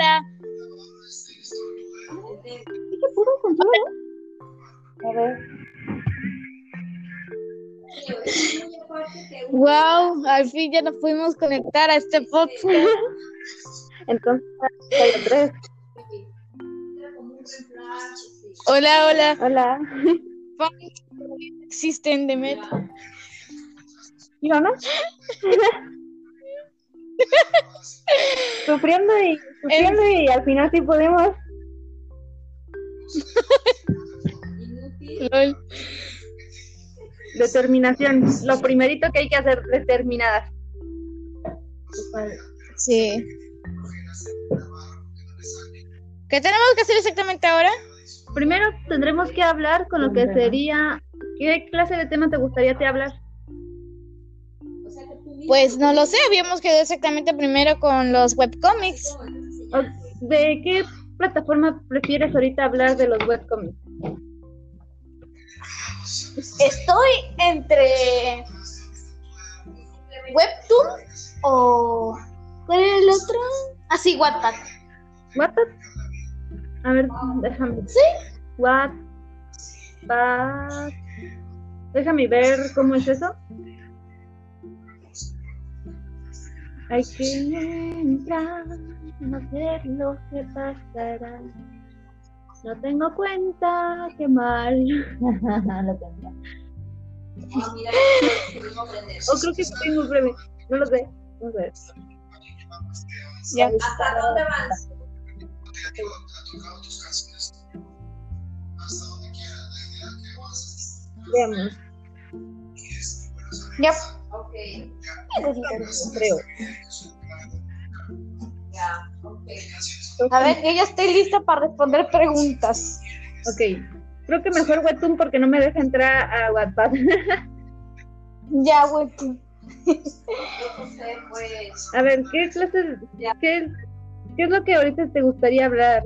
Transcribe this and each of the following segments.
ahora. ¿Qué puro control? A ver. Wow, al fin ya nos pudimos conectar a este podcast. Entonces, tres. Hola, hola. Hola. Existen de Met. ¿Y no? sufriendo y sufriendo y al final sí podemos. Lol. Determinación. Lo primerito que hay que hacer, determinadas. Sí. ¿Qué tenemos que hacer exactamente ahora? Primero tendremos que hablar con lo que sería. ¿Qué clase de tema te gustaría te hablar? Pues no lo sé, habíamos quedado exactamente primero con los webcomics. ¿De qué plataforma prefieres ahorita hablar de los webcomics? Estoy entre Webtoon o ¿cuál era el otro? Ah, sí, Wattpad. ¿Wattpad? A ver, déjame. Sí. Wattpad. Déjame ver cómo es eso. Hay que entrar, no ver lo que pasará. No tengo cuenta, qué mal. Lo tengo. O creo que tengo breve. No lo sé. No sé. Ya. ¿Hasta dónde vas? Veamos. Ya. Ok, Creo. ya, ok. A ver, yo ya estoy lista para responder preguntas. Ok. Creo que mejor Webtoon porque no me deja entrar a Wattpad. Ya, Webtoon. A ver, ¿qué clase, qué, qué es lo que ahorita te gustaría hablar?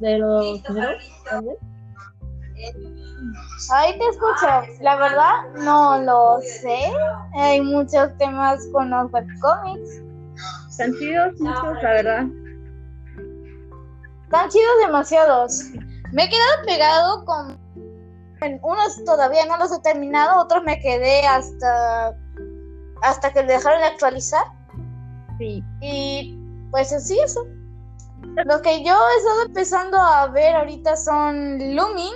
De los listo, Ahí te escucho. La verdad, no lo sé. Hay muchos temas con los webcomics. Tan chidos, muchos, la verdad. Están chidos demasiados. Me he quedado pegado con unos todavía no los he terminado, otros me quedé hasta hasta que dejaron de actualizar Sí. y pues así eso. Lo que yo he estado empezando a ver ahorita son Lumin,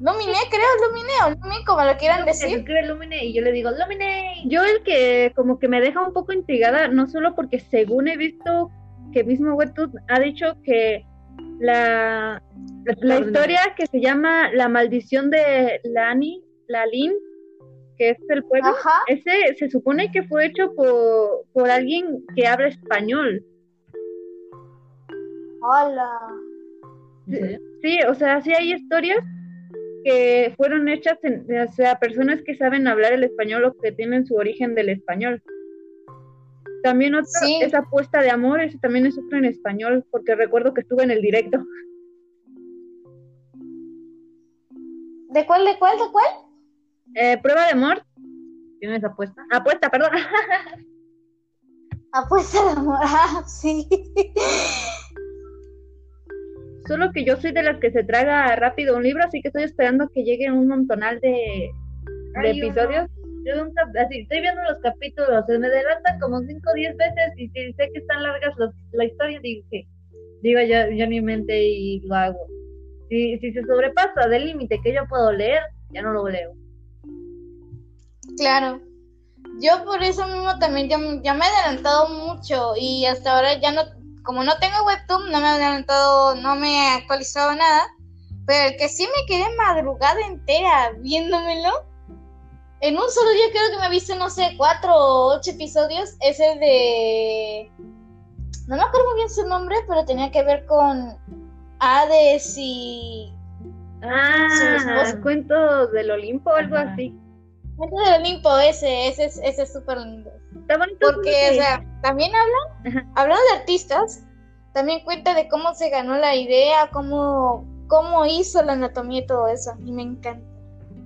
Lumine creo, Lumine o Lumin como lo quieran Se decir. escribe Lumine y yo le digo Lumine. Yo el que como que me deja un poco intrigada, no solo porque según he visto que mismo Webtoon ha dicho que la, la historia que se llama La maldición de Lani, Lalin, que es el pueblo, Ajá. ese se supone que fue hecho por, por alguien que habla español. Hola. ¿En serio? Sí, o sea, sí hay historias que fueron hechas, en, o sea, personas que saben hablar el español o que tienen su origen del español. También otra, Sí. esa apuesta de amor, ese también es otro en español, porque recuerdo que estuve en el directo. ¿De cuál, de cuál, de cuál? Eh, prueba de amor, ¿Tienes apuesta? apuesta, perdón. Apuesta de amor. Ah, sí. Solo que yo soy de las que se traga rápido un libro, así que estoy esperando que llegue un montonal de, de Ay, yo episodios. Yo nunca, así, estoy viendo los capítulos, se me adelantan como 5 o 10 veces y si sé que están largas la historia, digo que, digo ya, ya mi mente y lo hago. Si, si se sobrepasa del límite que yo puedo leer, ya no lo leo. Claro. Yo por eso mismo también ya, ya me he adelantado mucho y hasta ahora ya no, como no tengo webtoon, no me he adelantado, no me he actualizado nada. Pero el que sí me quedé madrugada entera viéndomelo, en un solo día creo que me he visto, no sé, cuatro o ocho episodios, es el de... No me acuerdo muy bien su nombre, pero tenía que ver con Hades y... Ah, cuentos del Olimpo o algo Ajá. así. Cuento del Olimpo, ese, ese, es- ese es súper lindo. Está bonito. Porque, o sea, también hablan, Ajá. hablando de artistas, también cuenta de cómo se ganó la idea, cómo, cómo hizo la anatomía y todo eso. Y me encanta.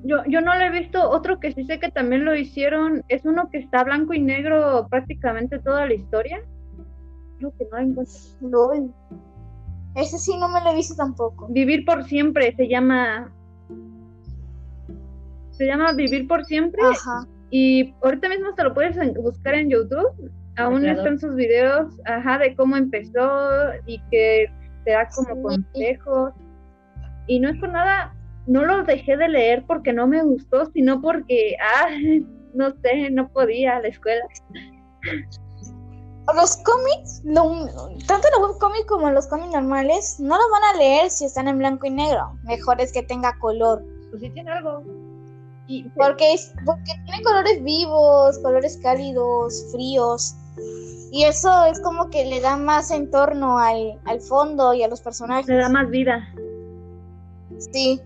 Yo, yo no lo he visto. Otro que sí sé que también lo hicieron es uno que está blanco y negro prácticamente toda la historia. creo que no encuentro. LOL. Ese sí no me lo he visto tampoco. Vivir por siempre se llama. Se llama Vivir por siempre. Ajá. Y ahorita mismo te lo puedes buscar en YouTube. Aún están sus videos, ajá, de cómo empezó y que te da como Sí. consejos. Y no es por nada, no lo dejé de leer porque no me gustó, sino porque, ah, no sé, no podía a la escuela. Los cómics, lo- tanto los webcómics como los cómics normales, no los van a leer si están en blanco y negro. Mejor es que tenga color. Pues sí tiene algo. Y Porque, es- porque tiene colores vivos, colores cálidos, fríos. Y eso es como que le da más entorno al, al fondo y a los personajes. le da más vida. Sí.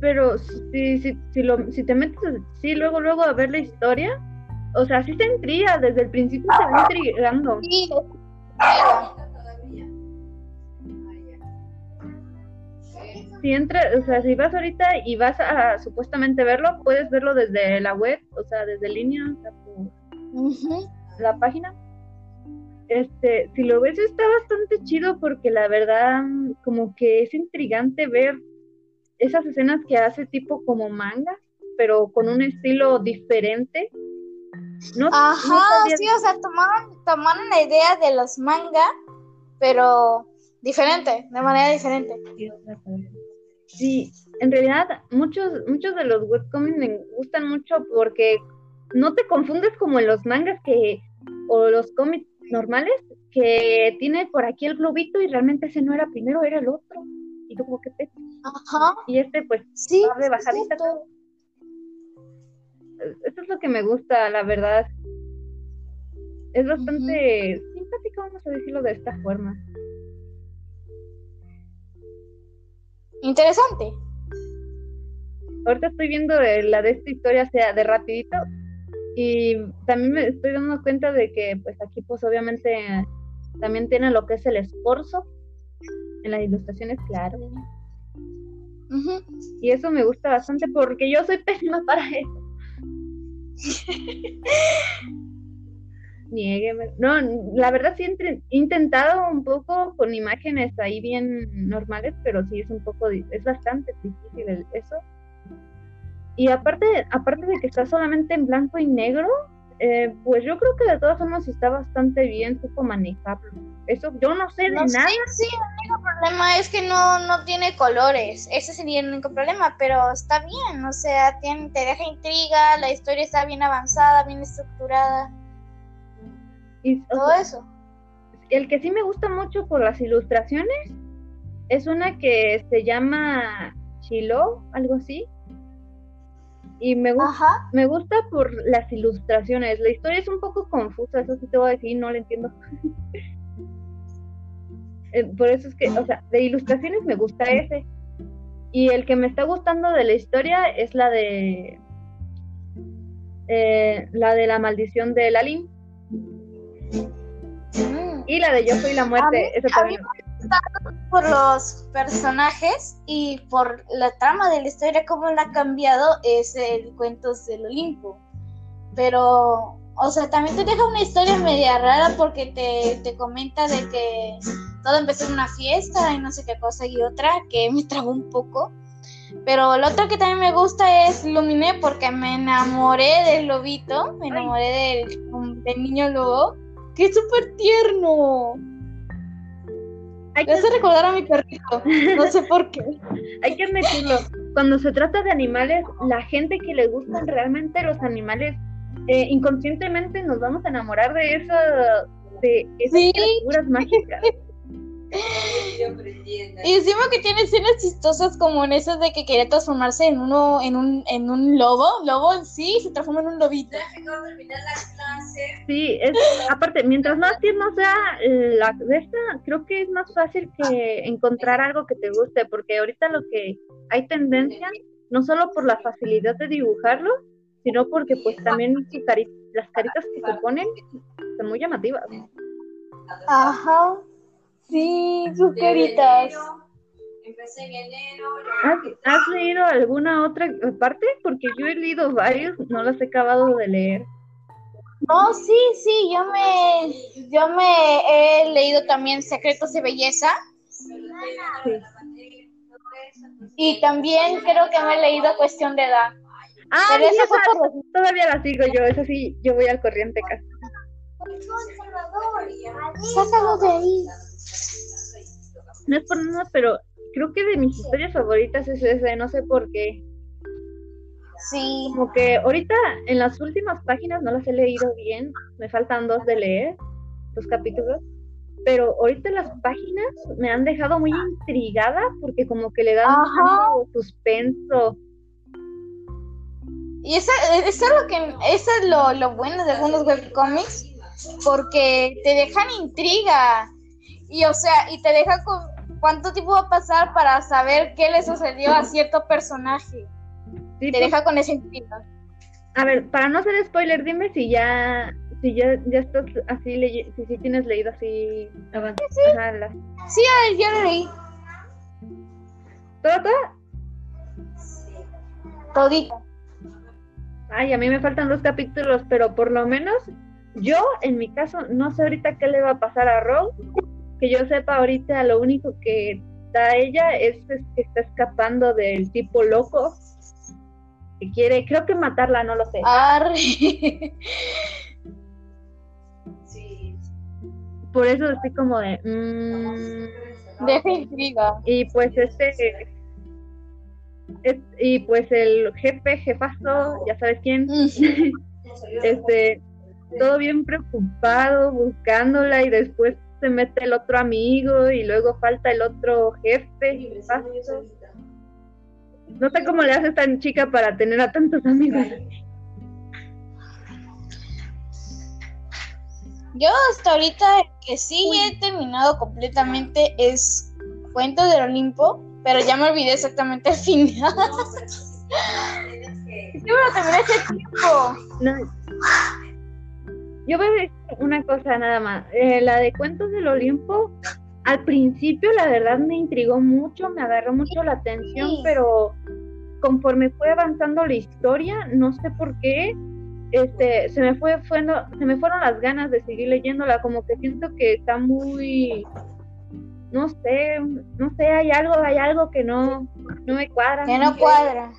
Pero si, si, si, lo, si te metes así luego, luego a ver la historia, o sea, sí te intriga, desde el principio te va intrigando. Sí. todavía. Si entra, o sea, si vas ahorita y vas a supuestamente verlo, puedes verlo desde la web, o sea, desde línea, o sea, por Ujú. la página. Este, si lo ves está bastante chido porque la verdad como que es intrigante ver esas escenas que hace tipo como manga, pero con un estilo diferente. No, no Ajá, sabía- sí, o sea, tomaron, tomaron la idea de los manga, pero diferente, de manera diferente. Sí, en realidad muchos muchos de los webcomics me gustan mucho porque no te confundes como en los mangas que o los cómics normales que tiene por aquí el globito y realmente ese no era primero, era el otro. Y tú como que te... Ajá, Y este pues sí. va de bajadita. Eso es lo que me gusta, la verdad. Es bastante simpático, vamos a decirlo de esta forma. Interesante. Ahorita estoy viendo la de esta historia, o sea, de rapidito, y también me estoy dando cuenta de que, pues aquí, pues obviamente, también tiene lo que es el esfuerzo en las ilustraciones, claro. Y eso me gusta bastante porque yo soy pésima para eso. Niégueme. No, la verdad sí he intentado un poco con imágenes ahí bien normales, pero sí es un poco, es bastante difícil el- eso. Y aparte, aparte de que está solamente en blanco y negro, eh, pues yo creo que de todas formas está bastante bien, supo manejarlo. Eso, yo no sé de No, nada. sí, sí, el único problema es que no, no tiene colores. Ese sería el único problema, pero está bien. O sea, tiene, te deja intriga, la historia está bien avanzada, bien estructurada, Y, todo eso. el que sí me gusta mucho por las ilustraciones es una que se llama Chilo, algo así. Y me, gu- Ajá. me gusta por las ilustraciones. La historia es un poco confusa, eso sí te voy a decir, no la entiendo. Eh, por eso es que, o sea, de ilustraciones me gusta ese. Y el que me está gustando de la historia es la de eh, la de la maldición de Lalim La de Yo soy la muerte. A mí también. Por los personajes y por la trama de la historia, cómo la ha cambiado, es el Cuentos del Olimpo. Pero, o sea, también te deja una historia media rara porque te, te comenta de que todo empezó en una fiesta y no sé qué cosa y otra que me trabó un poco. Pero lo otro que también me gusta es Luminé porque me enamoré del lobito, me enamoré del, del niño lobo, que es súper tierno. Hay Me que, hace recordar a mi perrito, no sé por qué. hay que admitirlo. Cuando se trata de animales, la gente que le gustan realmente los animales, eh, inconscientemente nos vamos a enamorar de eso, de esas Sí. criaturas mágicas. Y encima que tiene escenas chistosas como en esas de que quería transformarse en uno, en un, en un lobo, lobo en sí, se transforma en un lobito. Sí, es, aparte, mientras más tierno sea la de esta, creo que es más fácil que encontrar algo que te guste, porque ahorita lo que hay tendencia, no solo por la facilidad de dibujarlo, sino porque pues también las caritas que se ponen son muy llamativas. Ajá. Sí, sus De caritas. enero, Empecé en enero. ¿Has, has leído alguna otra parte? Porque yo he leído varios, no los he acabado de leer. No, sí, sí, yo me, yo me he leído también Secretos de Belleza y también creo que me he leído Cuestión de Edad. Ah, Pero fue por- todavía la sigo yo, esa sí, yo voy al corriente casi. Sácalo de ahí. No es por nada, pero creo que de mis historias favoritas es ese, no sé por qué. Sí, Como que ahorita en las últimas páginas no las he leído bien, me faltan dos de leer, dos capítulos, pero ahorita las páginas me han dejado muy intrigada porque como que le dan Ajá. tanto suspenso. y eso, eso es lo que, eso es lo, lo bueno de algunos webcomics, porque te dejan intriga y o sea, y te deja con cuánto tiempo va a pasar para saber qué le sucedió a cierto personaje. Sí, Te pues, deja con esa intriga. a ver, para no hacer spoiler, dime si ya si ya, ya estás así si sí tienes leído así ajá, las- Sí, ya, ya lo leí. ¿Todo, todo? Todito. Ay, a mí me faltan dos capítulos, pero por lo menos yo, en mi caso, no sé ahorita qué le va a pasar a Rose. Que yo sepa ahorita, lo único que da ella es, es que está escapando del tipo loco que quiere, creo que matarla, no lo sé. Arre. Sí. Por eso estoy como de. mm, Deja intriga. y pues este. es- y pues el jefe, jefazo, ya sabes quién, Mm. este, todo bien preocupado, buscándola y después se mete el otro amigo y luego falta el otro jefe. jefazo. No sé cómo le hace esta chica para tener a tantos amigos. Yo hasta ahorita que sí he terminado completamente es Cuentos del Olimpo, pero ya me olvidé exactamente el final. Yo me lo terminé hace tiempo. No. Yo voy a decir una cosa nada más. Eh, la de Cuentos del Olimpo, al principio la verdad me intrigó mucho, me agarró mucho la atención, Sí. pero conforme fue avanzando la historia, no sé por qué, este, se me fue, fue no- se me fueron las ganas de seguir leyéndola, como que siento que está muy, no sé, no sé, hay algo, hay algo que no, no me cuadra. Que no cuadra.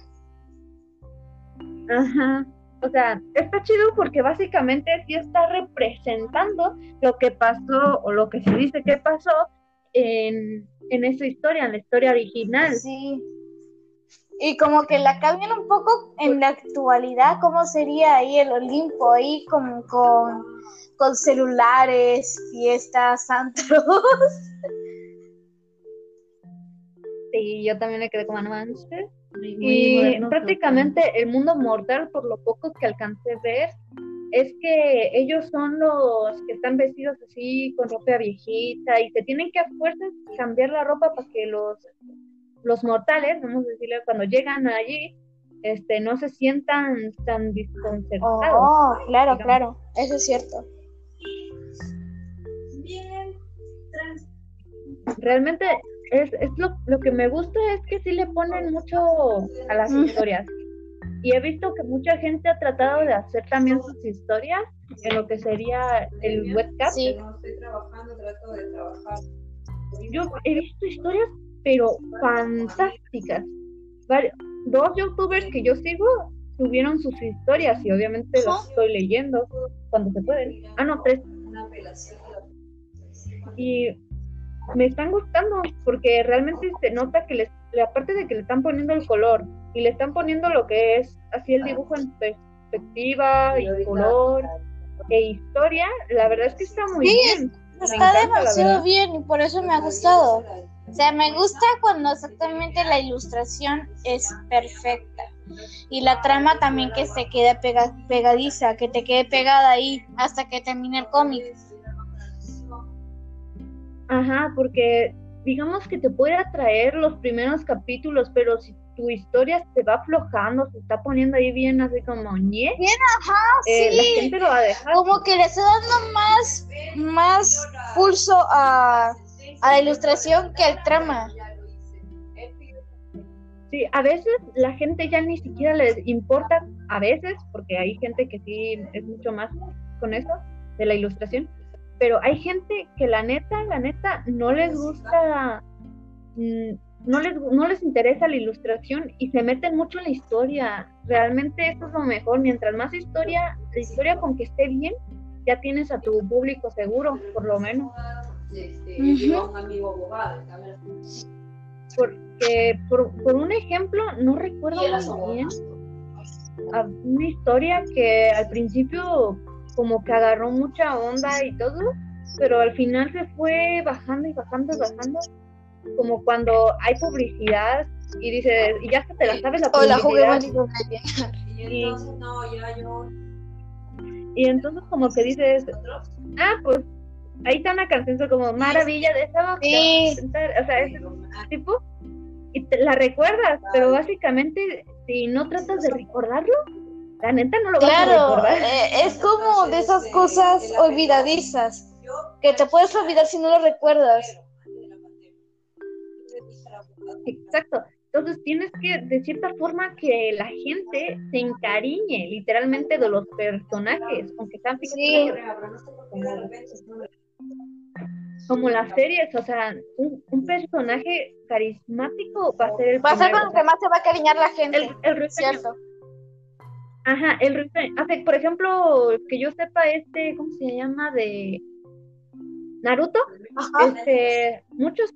Ajá. O sea, está chido porque básicamente sí está representando lo que pasó o lo que se dice que pasó en, en esa historia, en la historia original. Sí. Y como que la cambian un poco en la actualidad, ¿cómo sería ahí el Olimpo? Ahí como con, con celulares, fiestas, antros. Sí, yo también me quedé como no manches. Muy- muy Y prácticamente el mundo mortal, por lo poco que alcancé a ver, es que ellos son los que están vestidos así con ropa viejita y se tienen que a fuerzas cambiar la ropa para que los, los mortales, vamos a decirle, cuando llegan allí, este, no se sientan tan desconcertados. Oh, claro, digamos. claro, eso es cierto. Bien. trans- Realmente es, es lo, lo que me gusta es que sí le ponen mucho a las Ujú. historias. Y he visto que mucha gente ha tratado de hacer también sus historias en lo que sería el webcam. Sí. Yo he visto historias, pero fantásticas. Dos youtubers que yo sigo subieron sus historias y obviamente las estoy leyendo cuando se pueden. Ah, no, tres. Y me están gustando porque realmente se nota que les, aparte de que le están poniendo el color y le están poniendo lo que es así el dibujo en perspectiva y color e historia, la verdad es que está muy Sí, bien. Está encanta, demasiado bien y por eso me ha gustado. O sea, me gusta cuando exactamente la ilustración es perfecta. Y la trama también que se quede pega- pegadiza, que te quede pegada ahí hasta que termine el cómic. Ajá, porque digamos que te puede atraer los primeros capítulos, pero si tu historia se va aflojando, se está poniendo ahí bien así como ñe, Ajá, eh, la sí. gente lo va a dejar. Como que le está dando más, más pulso a, a la ilustración que al trama. Sí, a veces la gente ya ni siquiera les importa, a veces, porque hay gente que sí es mucho más con eso, de la ilustración, pero hay gente que la neta, la neta, no les gusta, mm, no les, no les interesa la ilustración y se meten mucho en la historia. Realmente eso es lo mejor. Mientras más historia, la historia con que esté bien, ya tienes a tu público seguro, por lo menos. Este, un amigo abogado, Porque, por, por un ejemplo, no recuerdo muy bien, a- una historia que al principio como que agarró mucha onda y todo, pero al final se fue bajando y bajando y bajando, como cuando hay publicidad y dices, y ya que te la sabes la Hola, jugué publicidad, Mario Y entonces, no, ya yo, y entonces como que dices, ah, pues ahí está una canción como maravilla de esa boca", Sí. o sea, ese tipo, y te la recuerdas, pero básicamente si no tratas de recordarlo, la neta no lo vas a Claro, recordar. eh, es como de esas cosas olvidadizas que te puedes olvidar si no lo recuerdas. Exacto. Entonces tienes que, de cierta forma, que la gente se encariñe literalmente de los personajes, aunque sean Sí. ficticios, como las series, o sea, un, un personaje carismático va a ser el Va a ser con sea, que más se va a cariñar la gente. el, el. Ajá, el rifeño. Hace, por ejemplo, que yo sepa este, ¿cómo se llama? De Naruto. Ajá. Este, muchos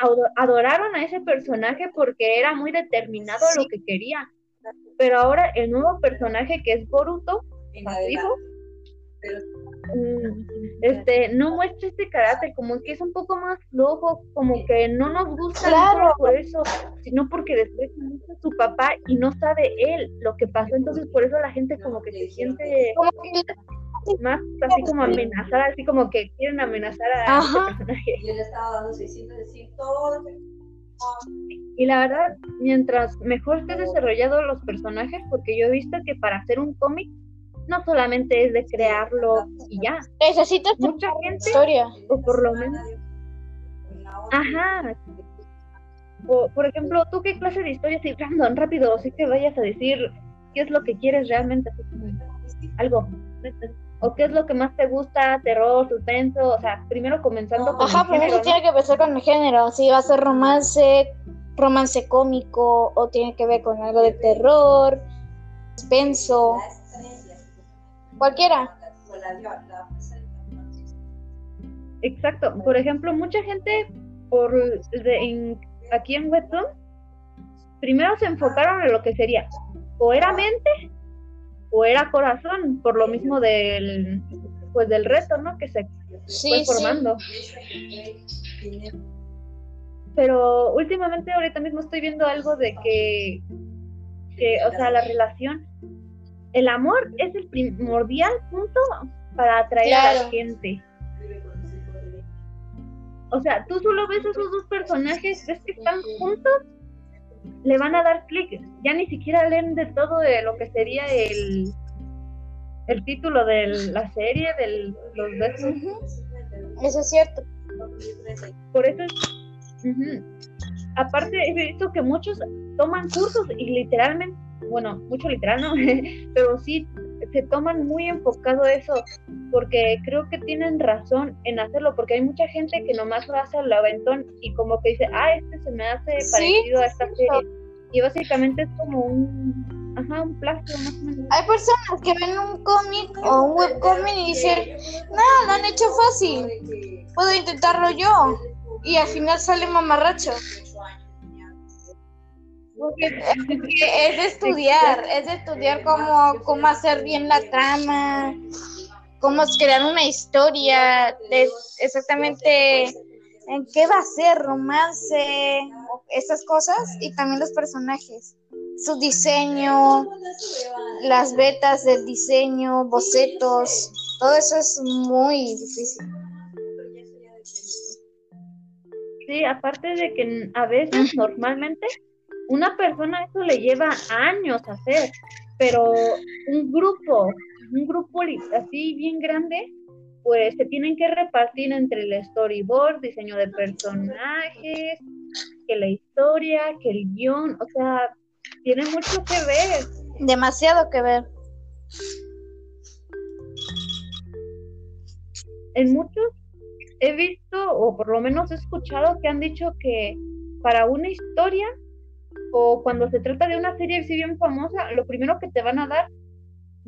ado- adoraron a ese personaje porque era muy determinado a lo que quería. Pero ahora el nuevo personaje que es Boruto, su hijo, este, no muestra este carácter, como que es un poco más flojo, como que no nos gusta Claro. solo por eso, sino porque después mucho a su papá y no sabe él lo que pasó, entonces por eso la gente como que se siente más así como amenazada, así como que quieren amenazar a Ajá. este personaje. Y él estaba dando 600 decir todo. Y la verdad, mientras mejor esté desarrollado los personajes, porque yo he visto que para hacer un cómic no solamente es de crearlo y ya, necesitas mucha gente, historia. o por lo menos, ajá, o, por ejemplo, ¿tú qué clase de historia así random, rápido, así que vayas a decir qué es lo que quieres realmente, así como algo, o qué es lo que más te gusta, terror, suspenso, o sea, primero comenzando con Ajá, primero género, ¿no? tiene que empezar con el género. Si va a ser romance, romance cómico, o tiene que ver con algo de terror, suspenso, cualquiera. Exacto. Por ejemplo, mucha gente por de- en- aquí en Webtoon primero se enfocaron en lo que sería o era mente o era corazón, por lo mismo del pues del reto, ¿no? Que se Sí, fue sí. formando. Pero últimamente ahorita mismo estoy viendo algo de que que o sea, la relación el amor es el primordial punto para atraer a la gente. O sea, tú solo ves esos dos personajes, ves que están juntos, le van a dar clic. Ya ni siquiera leen de todo de lo que sería el, el título de la serie, de los besos. Eso es cierto. Por eso es. Aparte, he visto que muchos toman cursos y literalmente, bueno, mucho literal, ¿no? Pero sí se toman muy enfocado eso, porque creo que tienen razón en hacerlo, porque hay mucha gente que nomás lo hace al aventón y como que dice, ah, este se me hace Sí, parecido a esta serie. Y básicamente es como un, ajá, un plagio más o menos. Hay personas que ven un cómic o un webcómic y dicen, no, lo han hecho fácil, puedo intentarlo yo. Y al final sale mamarracho. Porque es de estudiar, es de estudiar cómo, cómo hacer bien la trama, cómo crear una historia, de exactamente en qué va a ser, romance, esas cosas, y también los personajes, su diseño, las betas del diseño, bocetos, todo eso es muy difícil. Sí, aparte de que a veces normalmente una persona eso le lleva años hacer, pero un grupo, un grupo así bien grande, pues se tienen que repartir entre el storyboard, diseño de personajes, que la historia, que el guion, o sea, tiene mucho que ver. Demasiado que ver. en muchos he visto, o por lo menos he escuchado, que han dicho que para una historia o cuando se trata de una serie así bien famosa, lo primero que te van a dar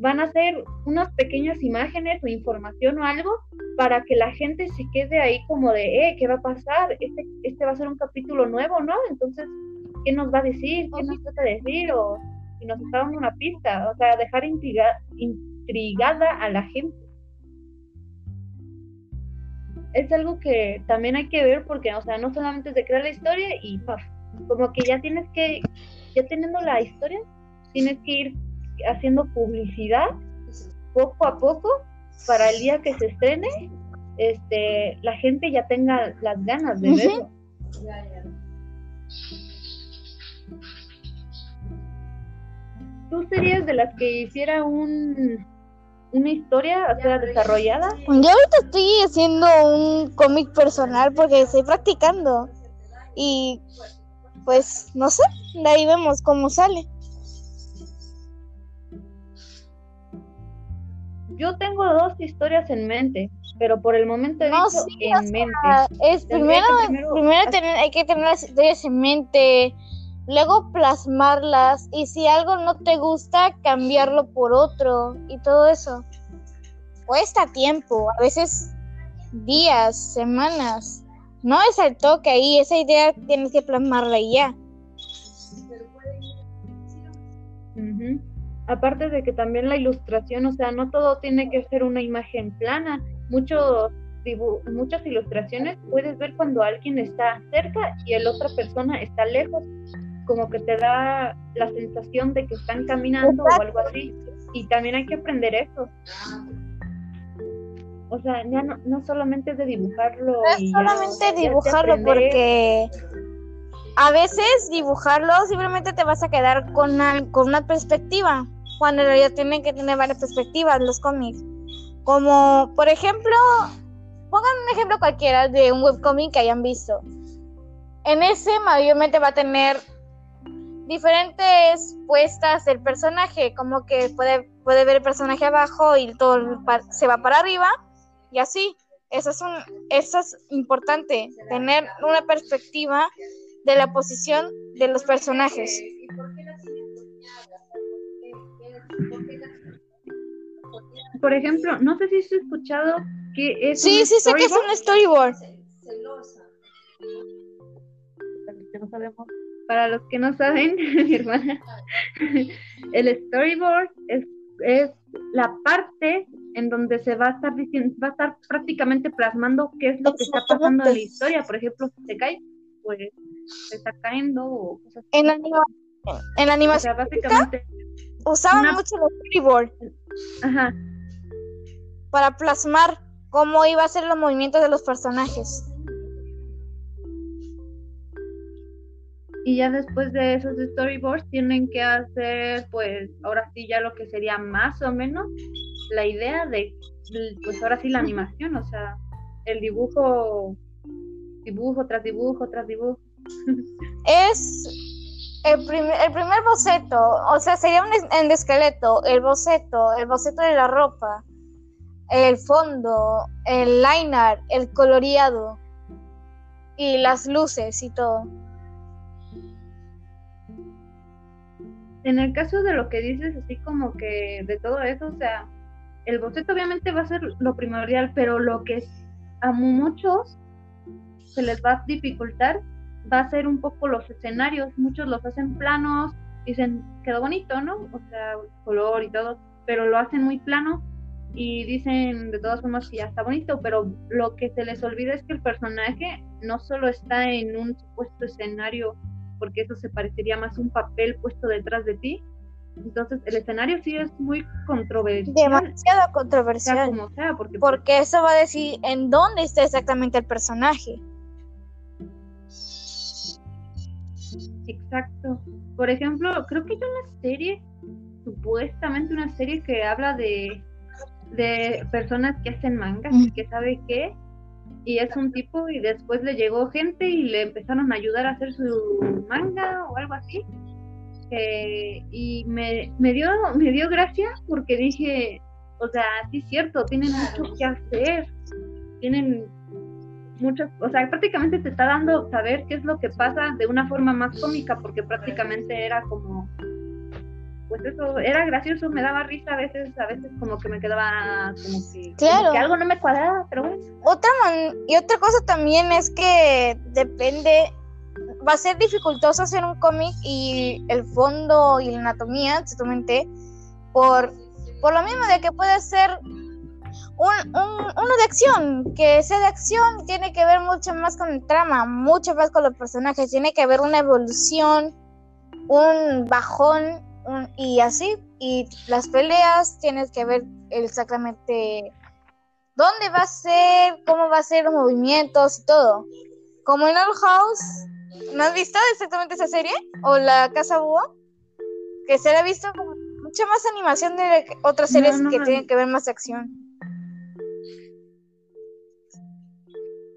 van a ser unas pequeñas imágenes o información o algo para que la gente se quede ahí como de, eh, ¿qué va a pasar? Este, este va a ser un capítulo nuevo, ¿no? Entonces, ¿qué nos va a decir? ¿Qué nos trata de decir? O si nos está dando una pista, o sea, dejar intriga, intrigada a la gente. Es algo que también hay que ver porque, o sea, no solamente es de crear la historia y paf, como que ya tienes que, ya teniendo la historia, tienes que ir haciendo publicidad poco a poco para el día que se estrene, este, la gente ya tenga las ganas de verlo. ¿Tú serías de las que hiciera un una historia o sea, desarrollada? Yo ahorita estoy haciendo un cómic personal porque estoy practicando y pues no sé, de ahí vemos cómo sale. Yo tengo dos historias en mente, pero por el momento he No, dicho sí, en o sea, mente. Es primero, primero primero tener, hay que tener las historias en mente, luego plasmarlas y si algo no te gusta, cambiarlo por otro y todo eso. Cuesta tiempo, a veces días, semanas. No es al toque ahí, esa idea tienes que plasmarla y ya. Aparte de que también la ilustración, o sea, no todo tiene que ser una imagen plana. Muchos muchas ilustraciones puedes ver cuando alguien está cerca y el otra persona está lejos, como que te da la sensación de que están caminando o algo así. Y también hay que aprender eso. O sea, ya no, no solamente es de dibujarlo. No es solamente ya dibujarlo porque a veces dibujarlo simplemente te vas a quedar con una, con una perspectiva, cuando en realidad tienen que tener varias perspectivas los cómics. Como, por ejemplo, pongan un ejemplo cualquiera de un webcómic que hayan visto. En ese mayormente va a tener diferentes puestas del personaje, como que puede, puede ver el personaje abajo y todo se va para arriba y así. Eso es, un, eso es importante, tener una perspectiva de la posición de los personajes. Por ejemplo, no sé si has escuchado que es Sí, un sí sé que es un storyboard. Celosa. Para los que no sabemos, para los que no saben, mi hermana, el storyboard es, es la parte en donde se va a estar diciendo, va a estar prácticamente plasmando qué es lo que está pasando en la historia. Por ejemplo, si se cae, pues se está cayendo o cosas En la, anima- en la O animación sea, básicamente, usaban una- mucho el storyboard ajá, para plasmar cómo iba a ser los movimientos de los personajes. Y ya después de esos storyboards tienen que hacer, pues, ahora sí ya lo que sería más o menos la idea de, pues ahora sí la animación, o sea, el dibujo, dibujo tras dibujo tras dibujo. Es el, prim- el primer boceto, o sea, sería un el esqueleto, el boceto, el boceto de la ropa, el fondo, el line art, el coloreado y las luces y todo. En el caso de lo que dices, así como que de todo eso, o sea, el boceto obviamente va a ser lo primordial, pero lo que a muchos se les va a dificultar va a ser un poco los escenarios. Muchos los hacen planos, dicen, quedó bonito, ¿no? O sea, color y todo, pero lo hacen muy plano y dicen de todas formas que ya está bonito, pero lo que se les olvida es que el personaje no solo está en un supuesto escenario, porque eso se parecería más a un papel puesto detrás de ti. Entonces, el escenario sí es muy controversial, Demasiado sea controversial, como sea, porque pues, porque eso va a decir en dónde está exactamente el personaje. Exacto. Por ejemplo, creo que hay una serie, supuestamente una serie que habla de, de personas que hacen mangas y que sabe qué, y es un tipo y después le llegó gente y le empezaron a ayudar a hacer su manga o algo así. Eh, y me, me dio me dio gracia porque dije, o sea, sí es cierto, tienen mucho que hacer. tienen muchas, o sea, prácticamente te está dando saber qué es lo que pasa de una forma más cómica, porque prácticamente era como, pues eso, era gracioso, me daba risa a veces, a veces como que me quedaba como que, como que algo no me cuadraba, pero bueno. Otra man- y otra cosa también es que depende, va a ser dificultoso hacer un cómic y el fondo y la anatomía, exactamente, por, por lo mismo de que puede ser un, un- uno de acción, que sea de acción, tiene que ver mucho más con el trama, mucho más con los personajes, tiene que haber una evolución, un bajón un- y así, y las peleas tienes que ver exactamente dónde va a ser, cómo va a ser los movimientos y todo. Como en Old House, ¿no has visto exactamente esa serie? ¿O La Casa Búho? Que se le ha visto como mucha más animación de otras series no que la tienen que ver más acción.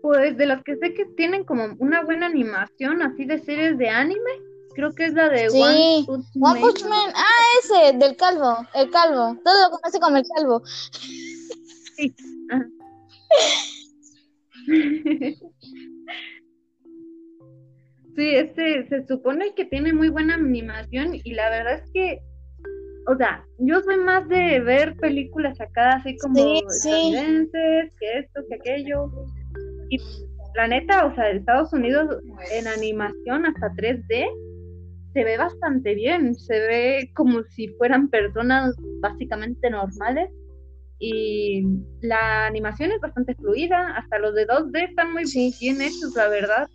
Pues de las que sé que tienen como una buena animación así de series de anime, creo que es la de Sí, One Punch One Man. Punch Man, ah, ese, del calvo, el calvo, todo lo conoce como el calvo. Ajá. Sí, este se supone que tiene muy buena animación y la verdad es que, o sea, yo soy más de ver películas acá así como Sí, sí. que esto, que aquello. Y la neta, o sea, Estados Unidos en animación hasta 3D se ve bastante bien, se ve como si fueran personas básicamente normales y la animación es bastante fluida, hasta los de 2D están muy Sí. bien hechos, la verdad.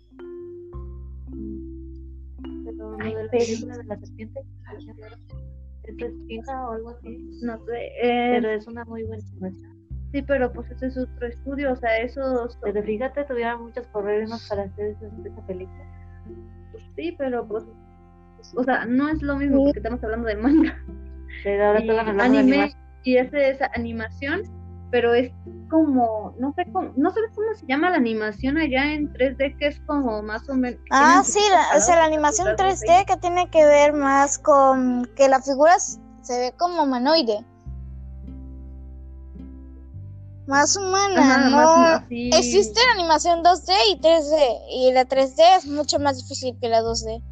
Pero lo Ay, de la película de la serpiente, ¿eso es o algo así? No sé, eh, Pero es una muy buena animación. sí, pero pues ese es otro estudio, o sea, esos, Pero fíjate, tuvieron muchos problemas para hacer esa, película. sí, pero pues, o sea, no es lo mismo Sí. porque estamos hablando del manga. Pero ahora Y hablando de anime, animación. y ese es animación, pero es como, no sé cómo, no sé cómo se llama la animación allá en 3D, que es como más o menos. Ah, sí, la- o sea, la animación sus rasgos 3D que tiene que ver más con que la figura se ve como humanoide. Más humana, Ajá, no. más así. Existe la animación 2D y 3D, y la 3D es mucho más difícil que la 2D.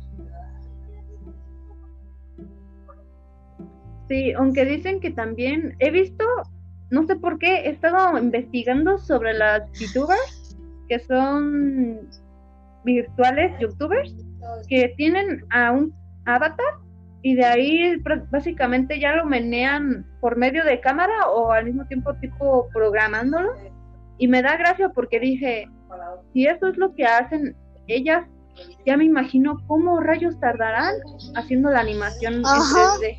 Sí, aunque dicen que también he visto, no sé por qué, he estado investigando sobre las VTubers, que son virtuales youtubers, que tienen a un avatar y de ahí básicamente ya lo menean por medio de cámara o al mismo tiempo tipo programándolo. Y me da gracia porque dije, si eso es lo que hacen ellas, ya me imagino cómo rayos tardarán haciendo la animación Ajá. en 3D.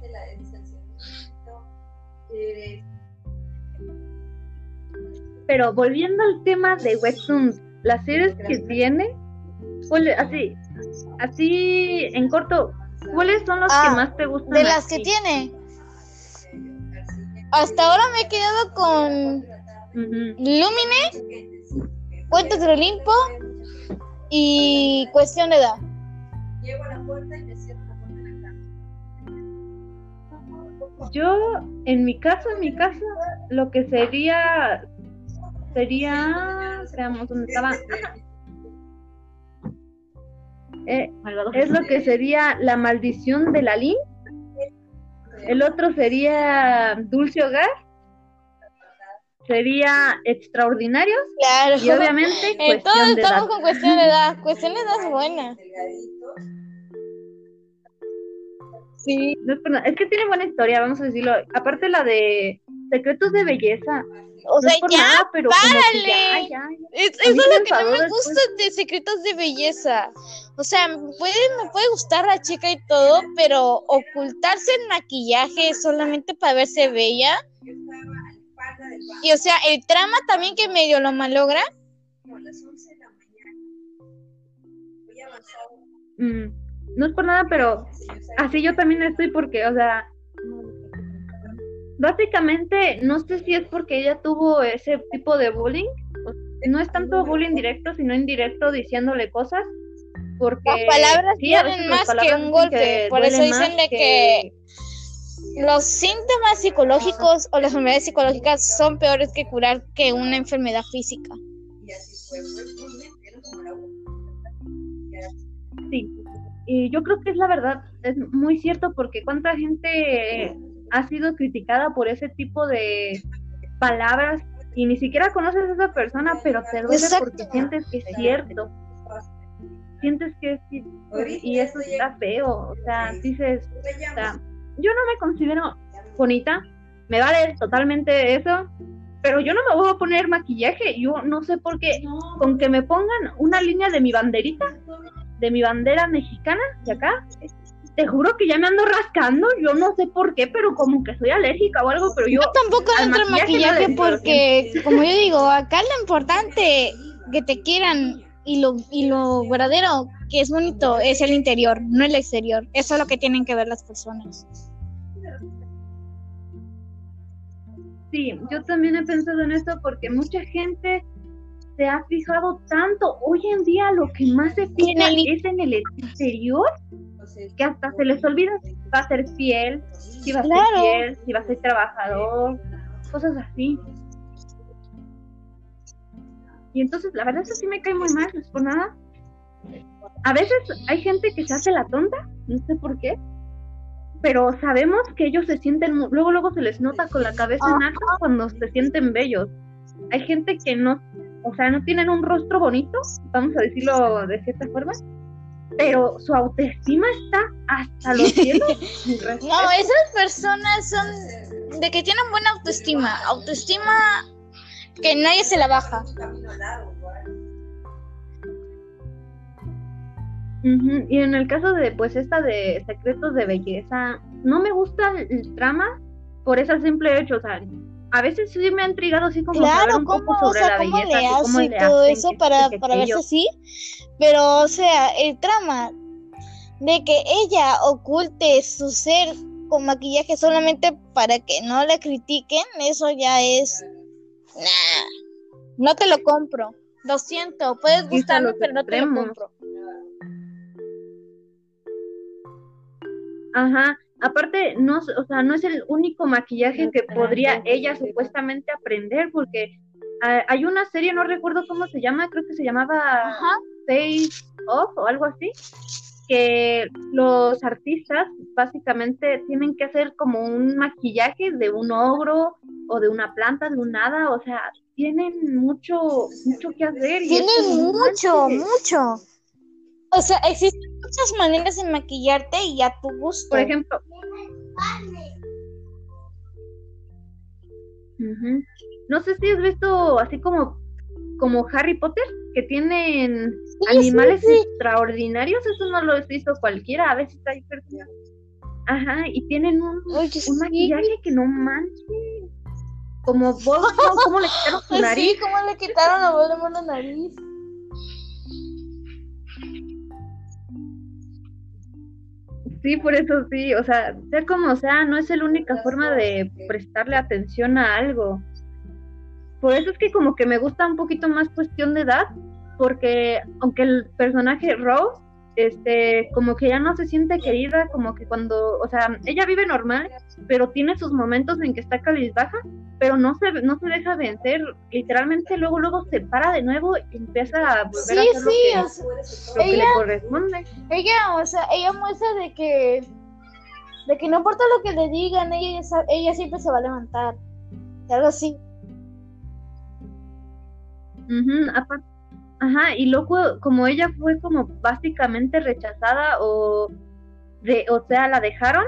Pero volviendo al tema de Webtoons, las series que tiene, ¿cuál- así, así en corto, ¿cuáles son los Ah, que más te gustan? De las que tiene. Hasta ahora me he quedado con Ujú. Lumine, Cuentos del Olimpo y Cuestión de Edad. Llego a la puerta y Yo, en mi caso, en mi caso, lo que sería, sería, veamos dónde estaba. Eh, es lo que sería la maldición de la Lin. El otro sería Dulce Hogar. Sería Extraordinarios. Claro. Y obviamente, En todo cuestión de estamos edad. con Cuestión de Edad. Cuestión de Edad es buena. Sí, no es. Es que tiene buena historia, vamos a decirlo. Aparte la de Secretos de Belleza. O no sea, ya, nada, pero párale. ya, ya, ya. Es, eso es lo que no me después. gusta de Secretos de Belleza. O sea, puede, me puede gustar la chica y todo, pero ocultarse el maquillaje solamente para verse bella. Y o sea, el trama también que medio lo malogra. a las 11 de la mañana. Voy avanzado. Mm, no es por nada, pero así yo también estoy porque, o sea, básicamente no sé si es porque ella tuvo ese tipo de bullying. No es tanto bullying directo, sino indirecto diciéndole cosas. Porque Las palabras sí, más que un golpe, que por eso dicen de que Los síntomas psicológicos o las enfermedades psicológicas son peores que curar que una enfermedad física. Sí, y yo creo que es la verdad, es muy cierto porque cuánta gente ha sido criticada por ese tipo de palabras y ni siquiera conoces a esa persona, pero te duele porque sientes que es cierto. Sientes que es y eso está feo, o sea, dices, o sea, yo no me considero bonita, me vale totalmente eso, pero yo no me voy a poner maquillaje, yo no sé por qué, con que me pongan una línea de mi banderita, de mi bandera mexicana de acá, te juro que ya me ando rascando, yo no sé por qué, pero como que soy alérgica o algo, pero yo... Yo tampoco entro en maquillaje porque, como yo digo, acá lo importante que te quieran y lo, y lo verdadero que es bonito es el interior, no el exterior. Eso es lo que tienen que ver las personas. Sí, yo también he pensado en esto porque mucha gente se ha fijado tanto. Hoy en día lo que más se fija es en el exterior que hasta se les olvida si va a ser fiel, si va a ser fiel, si va a ser trabajador, cosas así. Y entonces, la verdad, eso sí me cae muy mal, no es por nada. A veces hay gente que se hace la tonta, no sé por qué, pero sabemos que ellos se sienten, luego, luego se les nota con la cabeza en alto cuando se sienten bellos. Hay gente que no, o sea, no tienen un rostro bonito, vamos a decirlo de cierta forma, pero su autoestima está hasta los cielos. no, esas personas son de que tienen buena autoestima, autoestima que nadie se la baja. Y en el caso de, pues, esta de secretos de belleza, no me gusta el, trama por ese simple hecho, o sea, a veces sí me ha intrigado así como claro, un ¿cómo, poco sobre o sea, la cómo belleza, le cómo hace le todo hacen, eso para, para verse así, pero, o sea, el trama de que ella oculte su ser con maquillaje solamente para que no la critiquen, eso ya es... Nah, no te lo compro. Lo siento, puedes gustarme, pero no te lo compro. Ajá, aparte, no, o sea, no es el único maquillaje que podría ella supuestamente aprender, porque ah, hay una serie, no recuerdo cómo se llama, creo que se llamaba Ajá. Face Off o algo así, que los artistas básicamente tienen que hacer como un maquillaje de un ogro o de una planta, de un hada, o sea, tienen mucho, mucho que hacer. Tienen mucho, mucho. O sea, existen muchas maneras de maquillarte y a tu gusto. Por ejemplo. No sé si has visto así como, como Harry Potter, que tienen Sí, animales sí, sí. extraordinarios, eso no lo hizo cualquiera, a veces hay personas. Ajá, y tienen un, Oye, un maquillaje que no manches. Como Voldemort, ¿cómo le quitaron su Ay, nariz? Sí, ¿cómo le quitaron a Voldemort la nariz? Sí, por eso sí, o sea, sea como sea, no es la única forma de prestarle atención a algo. Por eso es que como que me gusta un poquito más cuestión de edad, porque aunque el personaje Rose, este, como que ya no se siente querida, como que cuando, o sea, ella vive normal, pero tiene sus momentos en que está cabizbaja, pero no se, no se deja vencer, literalmente luego, luego se para de nuevo y empieza a volver Sí, a hacer lo sí, que, o sea, lo que le corresponde. ella, o sea, ella muestra de que de que no importa lo que le digan, ella, ella siempre se va a levantar. Algo así. Ujú, apar- Ajá, y luego como ella fue como básicamente rechazada o de, o sea, la dejaron,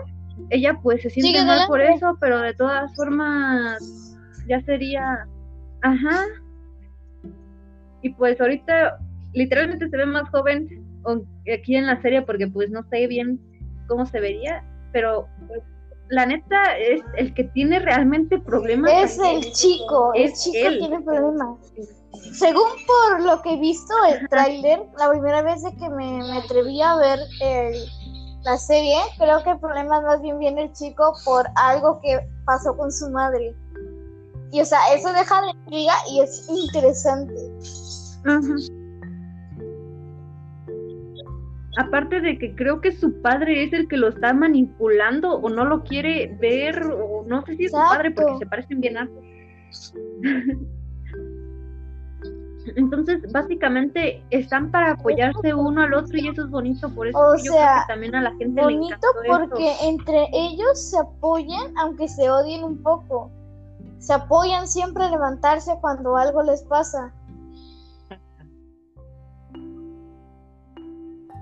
ella pues se siente Sigue mal por eso, pero de todas formas ya sería, ajá. Y pues ahorita literalmente se ve más joven aquí en la serie porque pues no sé bien cómo se vería, pero pues, la neta es el que tiene realmente problemas. Es el chico, el Es chico él. tiene problemas. Según por lo que he visto el tráiler, la primera vez de que me, me atreví a ver el- la serie, creo que el problema más bien viene el chico por algo que pasó con su madre. Y o sea, eso deja de intriga y es interesante. Aparte de que creo que su padre es el que lo está manipulando o no lo quiere ver o no sé si es su padre porque se parecen bien hartos. Entonces, básicamente están para apoyarse uno al otro y eso es bonito, por eso O yo creo que también a la gente le Bonito encantó porque entre ellos se apoyan, aunque se odien un poco. Se apoyan siempre a levantarse cuando algo les pasa.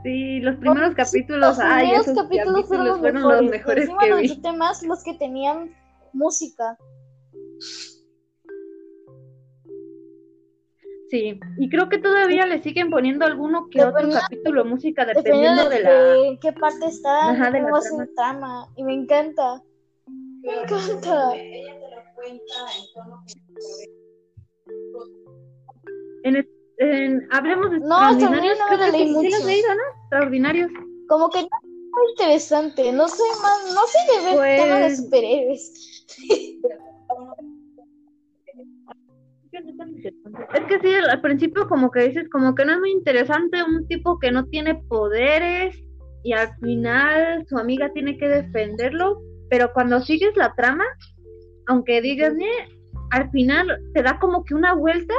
Sí, los primeros capítulos, los ay, primeros esos capítulos fueron los fueron mejores. los mejores Encima que los vi. más los que tenían música. Sí, y creo que todavía le siguen poniendo alguno que otro Dependiendo- capítulo de música Dependiendo dependiendo de, de la... qué parte está, Ajá, de la cómo va a ser trama. la trama. Y me encanta. Me encanta. Ella te lo cuenta en tono En, hablemos de No, extraordinarios, no creo que leí sí, sí leído, ¿no? Extraordinarios. Como que no es muy interesante. No soy más, no soy de ver Pues- temas de superhéroes. Es que sí, al principio como que dices, como que no es muy interesante un tipo que no tiene poderes y al final su amiga tiene que defenderlo, pero cuando sigues la trama, aunque digas, al final te da como que una vuelta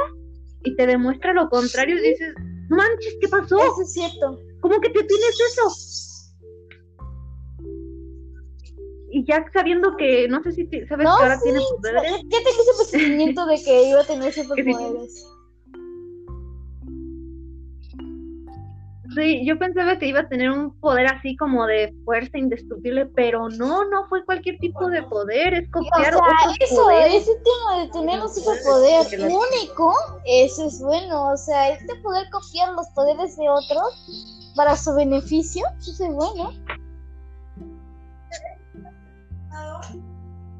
y te demuestra lo contrario y dices, no manches, ¿qué pasó? Eso es cierto. ¿Cómo que te tienes eso? Y ya sabiendo que, no sé si te- sabes No, que ahora sí, tiene Ya poderes, tengo ese presentimiento de que iba a tener superpoderes. Sí, yo pensaba que iba a tener un poder así como de fuerza indestructible, pero no, no fue cualquier tipo de poder, es O copiar sea, otros eso, poderes. ese tema de tener un superpoder único, eso es bueno. O sea, este poder copiar los poderes de otros para su beneficio, eso es bueno.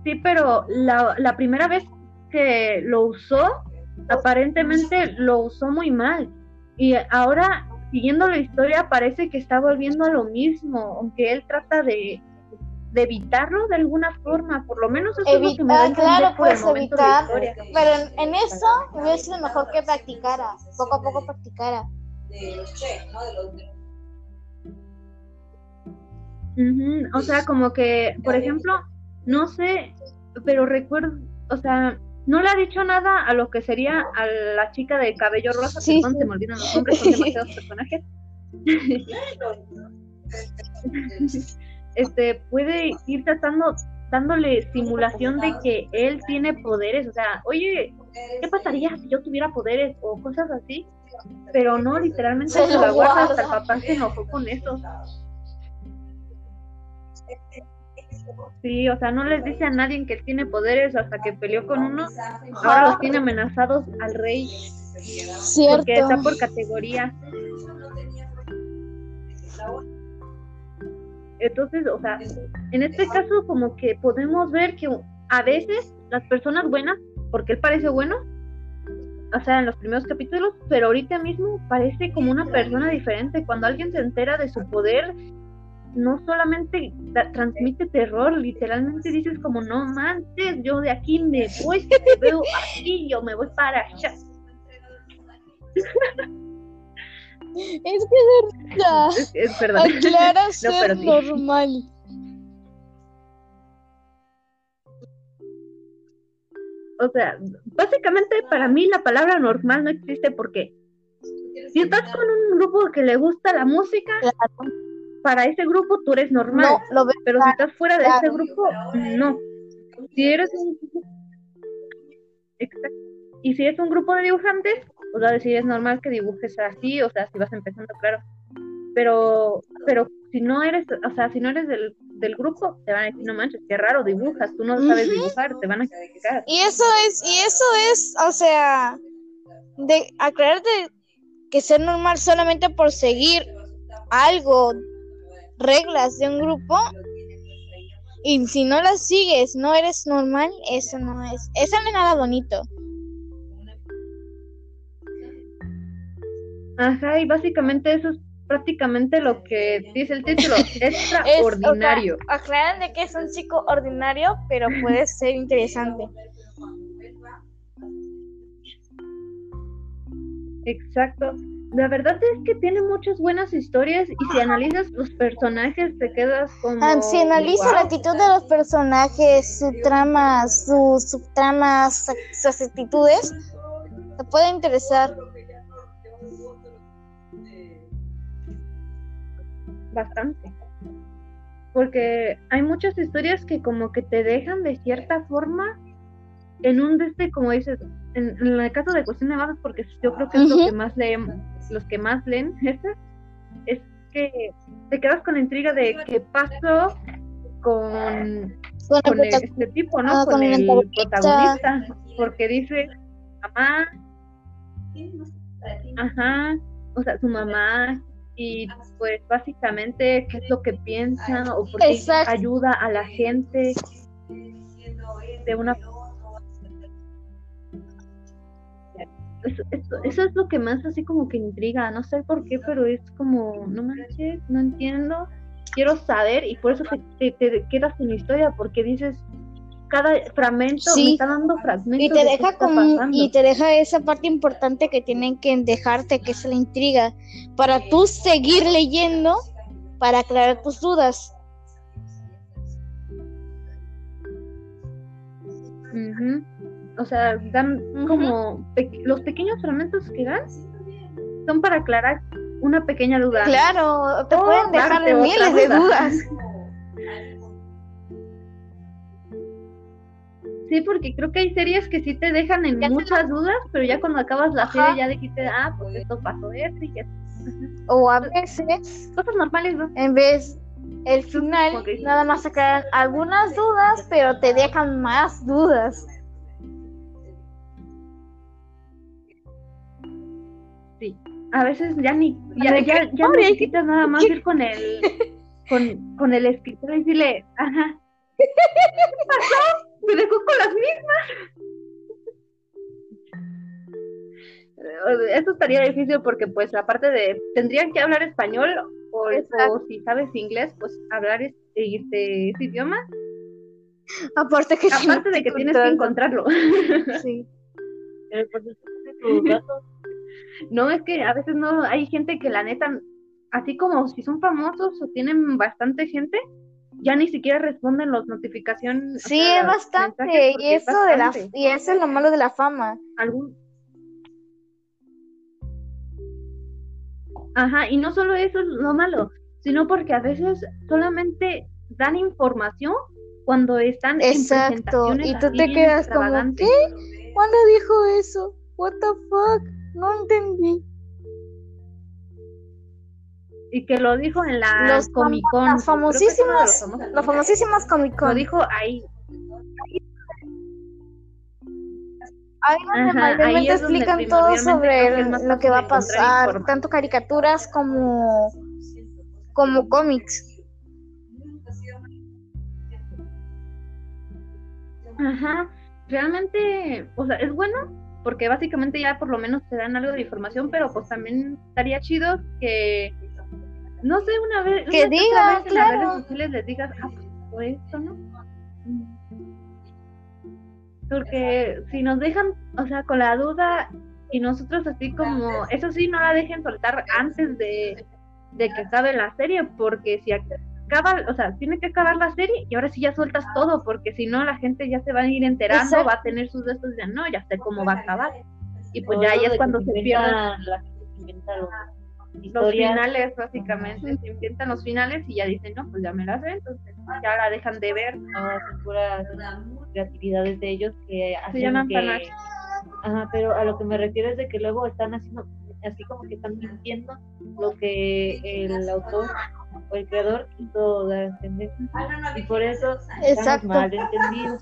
Sí, pero la, la primera vez que lo usó, aparentemente lo usó muy mal. Y ahora, siguiendo la historia, parece que está volviendo a lo mismo, aunque él trata de, de evitarlo de alguna forma, por lo menos eso es lo que me da claro, puedes evitar, pero en, en eso hubiera sido mejor que practicara, poco a poco practicara. de los chefs, ¿no? De los, de O sea, como que, por ejemplo, no sé, pero recuerdo, o sea, no le ha dicho nada a lo que sería a la chica de cabello rosa, Sí, perdón, se me olvidan los nombres, son demasiados personajes. este, puede ir tratando, dándole simulación de que él tiene poderes, o sea, oye, ¿qué pasaría si yo tuviera poderes o cosas así? Pero no, literalmente Se la guarda, hasta el papá se enojó con eso. Sí, o sea, no les dice a nadie que tiene poderes hasta que peleó con uno. Ahora los tiene amenazados al rey Cierto. porque está por categoría. Entonces, o sea, en este caso como que podemos ver que a veces las personas buenas, porque él parece bueno, o sea, en los primeros capítulos, pero ahorita mismo parece como una persona diferente. Cuando alguien se entera de su poder, no solamente transmite terror, literalmente dices como, no manches, yo de aquí me voy, te veo aquí, yo me voy para allá. Es que verdad, Es, es verdad. aclara No, ser pero sí. normal. O sea, básicamente para mí la palabra normal no existe porque si estás con un grupo que le gusta la música, para ese grupo tú eres normal, No, lo veo pero si estás fuera de claro. ese grupo, no. Si eres un Exacto. Y si es un grupo de dibujantes, o sea, si es normal que dibujes así, o sea, si vas empezando, claro. Pero, pero si no eres, o sea, si no eres del, del grupo, te van a decir, no manches, qué raro dibujas, tú no sabes dibujar, te van a criticar. Y eso es, y eso es, o sea, de aclarar de que ser normal solamente por seguir algo, reglas de un grupo, y si no las sigues, no eres normal, eso no es, eso no es nada bonito. Ajá, y básicamente eso es prácticamente lo que dice el título, Es, extraordinario. o sea, aclaran de que es un chico ordinario, pero puede ser interesante. Exacto la verdad es que tiene muchas buenas historias y si analizas los personajes te quedas como... Um, si analiza la actitud de los personajes, su trama, sus subtramas, sus actitudes, te puede interesar. Bastante. Porque hay muchas historias que como que te dejan de cierta forma en un desde, como dices, en, en el caso de cuestión de bajas, porque yo creo que es lo que más leen, los que más leen este, es que te quedas con la intriga de qué pasó con, Con el- este tipo, ¿no? ah, con, con el protagonista, porque dice, mamá, ajá, o sea, su mamá, y pues básicamente qué es lo que piensa o por qué ayuda a la gente de una eso, eso, eso es lo que más así como que intriga, no sé por qué, pero es como, no manches, no entiendo, quiero saber y por eso te, te, quedas en la historia, porque dices, cada fragmento Sí. me está dando fragmentos Y te de deja como y te deja esa parte importante que tienen que dejarte, que es la intriga, para tú seguir leyendo, para aclarar tus dudas. O sea, dan como pe- los pequeños fragmentos que dan son para aclarar una pequeña duda. Claro, te O pueden dejar miles de duda. dudas. Sí, porque creo que hay series que sí te dejan en Ya muchas dudas, pero ya cuando acabas la Ajá. serie ya dijiste, ah, pues esto pasó esto y ya. O a veces, Cosas normales, ¿no? en vez el final, nada más aclaran algunas dudas, pero te dejan más dudas. A veces ya ni, ya, ya, ya pobre. necesitas nada más ir con el, con, con el escritor y decirle, ajá. ¿Qué pasó? Me dejó con las mismas. Eso estaría difícil porque pues aparte de, tendrían que hablar español o, o si sabes inglés, pues hablar es- este, ese idioma. Aparte que Aparte de que tienes que encontrarlo. Sí. Pero pues es tus datos. No, es que a veces no, hay gente que la neta, así como si son famosos o tienen bastante gente, ya ni siquiera responden las notificaciones. o Sí, sea, es bastante. Y porque es eso de la y eso es lo malo de la fama. Algún... Ajá, y no solo eso es lo malo, sino porque a veces solamente dan información cuando están Exacto, en presentaciones y tú te quedas como, extravagantes. ¿Cuándo dijo eso? What the fuck? No entendí. Y que lo dijo en la Los Comic Con. Las famosísimas, las famosísimas Comic Lo dijo ahí. Ahí donde mayormente explican todo sobre el- lo que va a pasar, tanto caricaturas como como cómics. Ajá, realmente, o sea, es bueno porque básicamente ya por lo menos te dan algo de información, pero pues también estaría chido que, no sé, una vez, Que una otra diga, vez en las claro. redes sociales les digas, ah, pues esto, ¿no? Porque si nos dejan, o sea, con la duda y nosotros así como, eso sí, no la dejen soltar antes de, de que acabe la serie, porque si acaba, o sea, tiene que acabar la serie y ahora sí ya sueltas todo, porque si no la gente ya se va a ir enterando, Exacto. va a tener sus de estos de no, ya sé cómo va a acabar. Y pues ya ahí es cuando se pierden La se los finales, básicamente, se inventan los finales y ya dicen, no, pues ya me las sé, entonces ya la dejan de ver. No, son puras creatividades de ellos que hacen llaman que... Ajá, pero a lo que me refiero es de que luego están haciendo, así como que están mintiendo lo que el autor o el creador quiso dar a entender. Y por eso estamos Exacto. mal entendidos.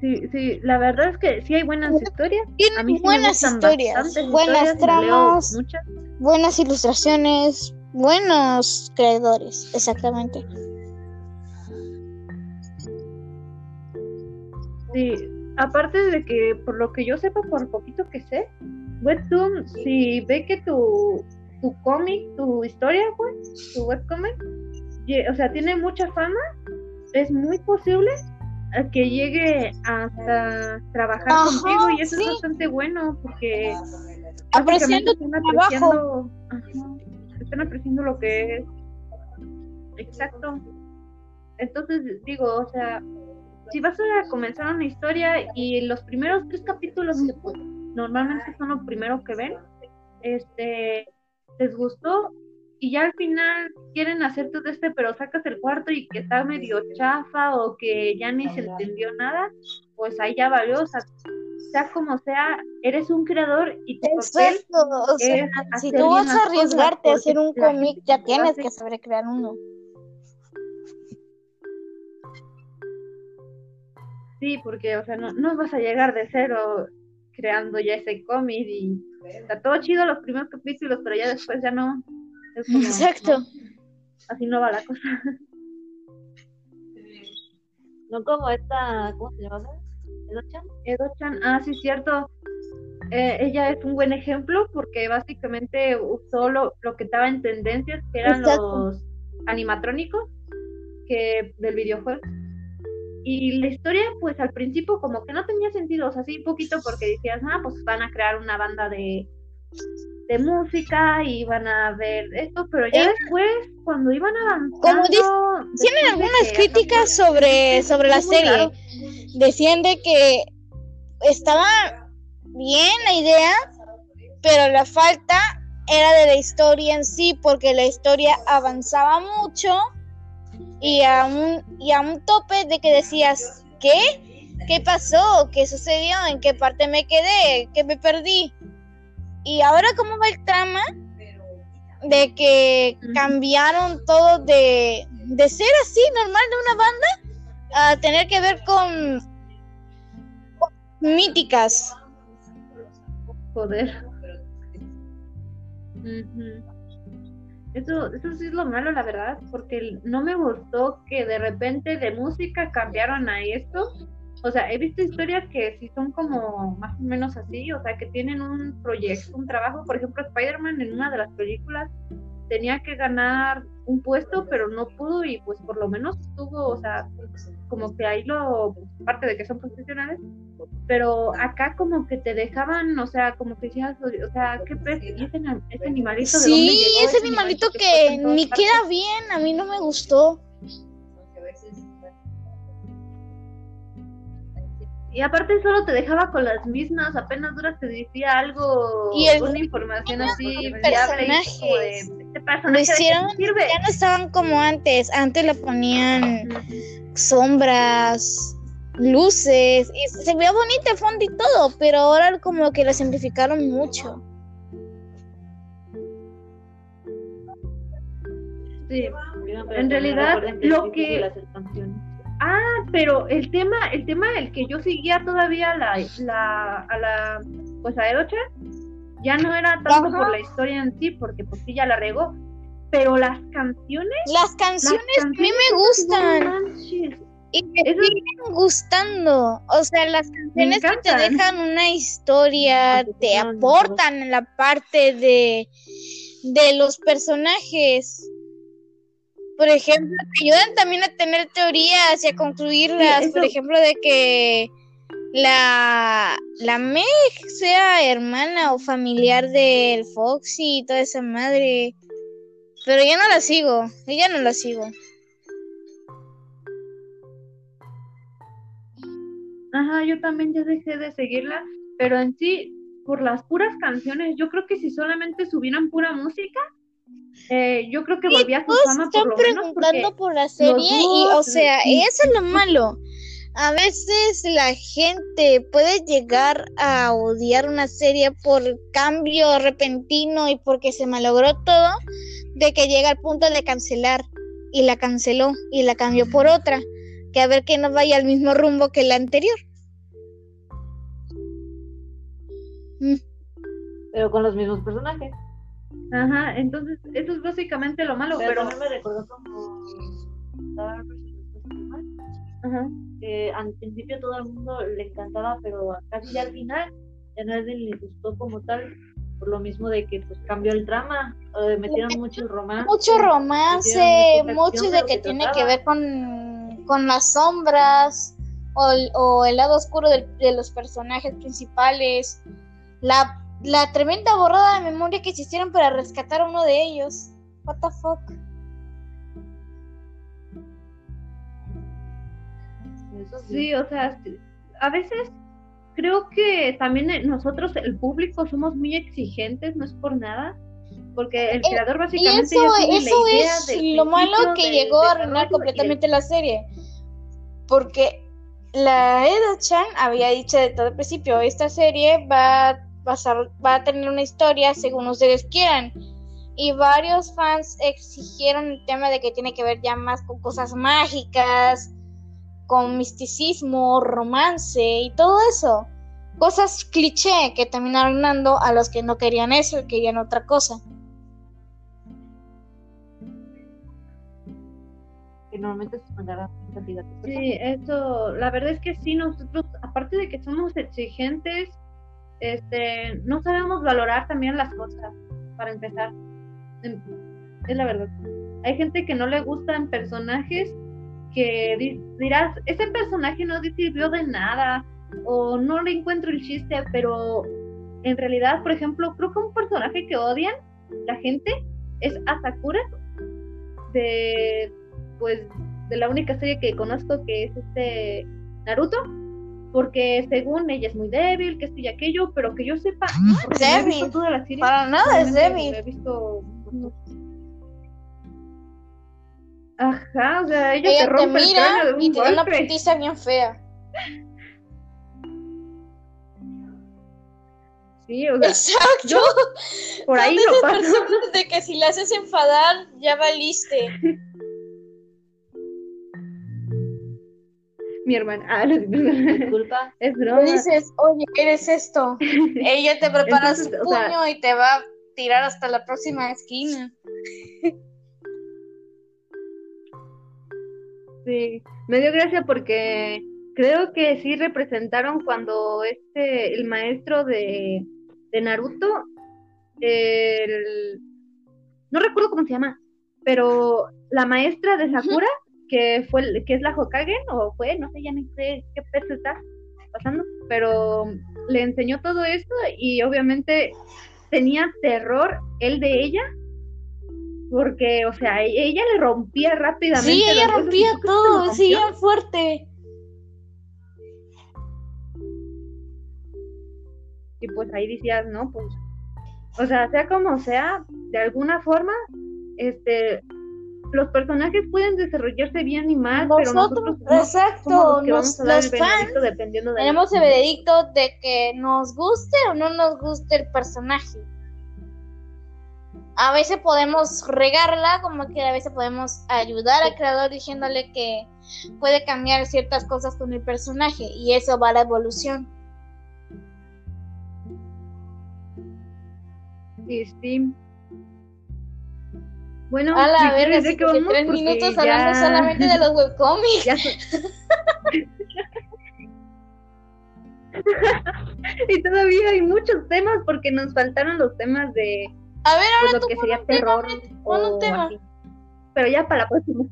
Sí, sí, la verdad es que sí hay buenas historias. A mí sí buenas historias, buenas historias, tramas, muchas. buenas ilustraciones, buenos creadores, exactamente. Sí, aparte de que por lo que yo sepa, por lo poquito que sé, Webtoon, si ve que tu, tu cómic, tu historia, pues, tu webcomic, o sea, tiene mucha fama, es muy posible que llegue hasta trabajar Ajá, contigo y eso sí. es bastante bueno porque Apreciando están trabajo. apreciando, ajá, están apreciando lo que es. Exacto. Entonces, digo, o sea, si vas a comenzar una historia y los primeros tres capítulos que, pues, normalmente son lo primero que ven, este, les gustó y ya al final quieren hacer todo este, pero sacas el cuarto y que está medio chafa o que ya ni se entendió nada, pues ahí ya valió, o sea, sea como sea, eres un creador y tu papel Exacto, o sea, es si tú vas a arriesgarte a hacer un cómic, ya tienes que saber crear uno. Sí, porque, o sea, no, no vas a llegar de cero creando ya ese cómic y está todo chido los primeros capítulos, pero ya después ya no. Como, Exacto. no, así no va la cosa. No como esta, ¿cómo se llama? ¿Edo-chan? Edo-chan, ah, sí, cierto. Eh, ella es un buen ejemplo porque básicamente usó lo, lo que estaba en tendencias, que eran Exacto. los animatrónicos que del videojuego. Y la historia, pues al principio como que no tenía sentido, o sea, sí, poquito porque decías, ah, pues van a crear una banda de, de música y van a ver esto, pero ya Eh, después, cuando iban avanzando... como Tienen algunas críticas sobre, sobre la serie. raro. Decían de que estaba bien la idea, pero la falta era de la historia en sí, porque la historia avanzaba mucho y a un, y a un tope de que decías, ¿qué? ¿Qué pasó? ¿Qué sucedió? ¿En qué parte me quedé? ¿Qué me perdí? Y ahora cómo va el trama de que cambiaron todo de, de ser así normal de una banda a tener que ver con, con míticas. Joder. Ujú. Eso, eso sí es lo malo, la verdad, porque no me gustó que de repente de música cambiaron a esto. O sea, he visto historias que sí son como más o menos así, o sea, que tienen un proyecto, un trabajo. Por ejemplo, Spider-Man en una de las películas tenía que ganar un puesto, pero no pudo y pues por lo menos tuvo, o sea, como que ahí lo, parte de que son profesionales, pero acá como que te dejaban, o sea, como que decías, o sea, ¿qué pez? ¿Y ese, ese animalito de dónde Sí, llegó? ese animalito fue que ni partes. queda bien, a mí no me gustó. Y aparte solo te dejaba con las mismas, apenas duras te decía algo, Y el- una información así viable y personajes. como de, este Lo personaje hicieron, sirve. ya no estaban como antes. Antes le ponían sombras, luces, y se veía bonito el fondo y todo, pero ahora como que lo simplificaron mucho. Sí, En realidad, lo que-. Ah, pero el tema, el tema el que yo seguía todavía a la, la, a la, pues a Edocha, ya no era tanto Ajá. por la historia en sí, porque pues sí ya la regó, pero las canciones, Las las canciones a mí me gustan y me Eso- siguen gustando. O sea, las canciones que te dejan una historia, Porque te son- aportan en la parte de, de los personajes. Por ejemplo, te ayudan también a tener teorías y a concluirlas. Sí, eso- Por ejemplo, de que la, la Meg sea hermana o familiar del Foxy y toda esa madre. Pero ya no la sigo, ya no la sigo. Ajá, yo también ya dejé de seguirla, pero en sí, por las puras canciones, yo creo que si solamente subieran pura música, eh, yo creo que volvía a su fama están por lo menos preguntando por la serie y, o sea, y- eso es lo malo. A veces la gente puede llegar a odiar una serie por cambio repentino y porque se malogró todo, de que llega al punto de cancelar y la canceló y la cambió por otra, que a ver que no vaya al mismo rumbo que la anterior. Pero con los mismos personajes. Ajá, entonces eso es básicamente lo malo, Pero, me recordó como ajá, que al principio todo el mundo le encantaba, pero casi al final ya nadie le gustó como tal, por lo mismo de que pues cambió el trama, eh, metieron mucho romance. Mucho romance, mucho de que tiene que ver con, con las sombras o, el- o el lado oscuro del- de, los personajes principales. La, la tremenda borrada de memoria que se hicieron para rescatar a uno de ellos. What the fuck. Eso sí. sí, o sea, a veces creo que también eh, nosotros, el público, somos muy exigentes, no es por nada, porque el Eh, creador Y básicamente eso, ya tiene eso la idea es del lo malo que llegó a arruinar y completamente la serie. Porque la Edo-chan había dicho de todo el principio, esta serie va a, basar- va a tener una historia según ustedes quieran. Y varios fans exigieron el tema de que tiene que ver ya más con cosas mágicas, con misticismo, romance y todo eso. Cosas cliché que terminaron dando a los que no querían eso y querían otra cosa. Que normalmente se mandará cantidad de. Sí, eso, la verdad es que sí, nosotros, aparte de que somos exigentes, este, no sabemos valorar también las cosas, para empezar. Em, Es la verdad. Hay gente que no le gustan personajes que di- dirás, ese personaje no sirvió de nada, o no le encuentro el chiste, pero en realidad, por ejemplo, creo que un personaje que odian la gente es Asakura, de, pues, de la única serie que conozco que es este Naruto, porque según ella es muy débil, que esto y aquello, pero que yo sepa, no, porque no he visto débil. toda la serie, Para nada es débil. He visto Ajá, o sea, ella, Ella te te rompe el cráneo mira de un y te da una putiza bien fea. Sí, o sea, Exacto. yo por ahí lo paso. personas de que si le haces enfadar, ya valiste. Mi hermana, ah, no, Disculpa. es Le broma. dices, oye, eres esto. Ella te prepara Entonces, su o sea- puño y te va a tirar hasta la próxima esquina. Sí, me dio gracia porque creo que sí representaron cuando este, el maestro de, de Naruto, el, no recuerdo cómo se llama, pero la maestra de Sakura, que fue, que es la Hokage, o fue, no sé, ya ni sé qué peso está pasando, pero le enseñó todo esto y obviamente tenía terror él de ella. Porque, o sea, e- ella le rompía rápidamente. Sí, ella rompía todo, sí, bien fuerte. Y pues ahí decías, no, pues, o sea, sea como sea, de alguna forma, este, los personajes pueden desarrollarse bien y mal, pero Nosotros, nosotros no exacto, somos los que nos- vamos a dar los el fans dependiendo de tenemos el veredicto de que nos guste o no nos guste el personaje. A veces podemos regarla, como que a veces podemos ayudar al creador diciéndole que puede cambiar ciertas cosas con el personaje y eso va a la evolución. Sí, sí. Bueno, A la verga, sí, que vamos, tres minutos ya- hablando solamente de los webcomics. ya so- y todavía hay muchos temas porque nos faltaron los temas de A ver, pues, ahora lo tú que sería un tema, terror un o tema. así. Pero ya para la próxima.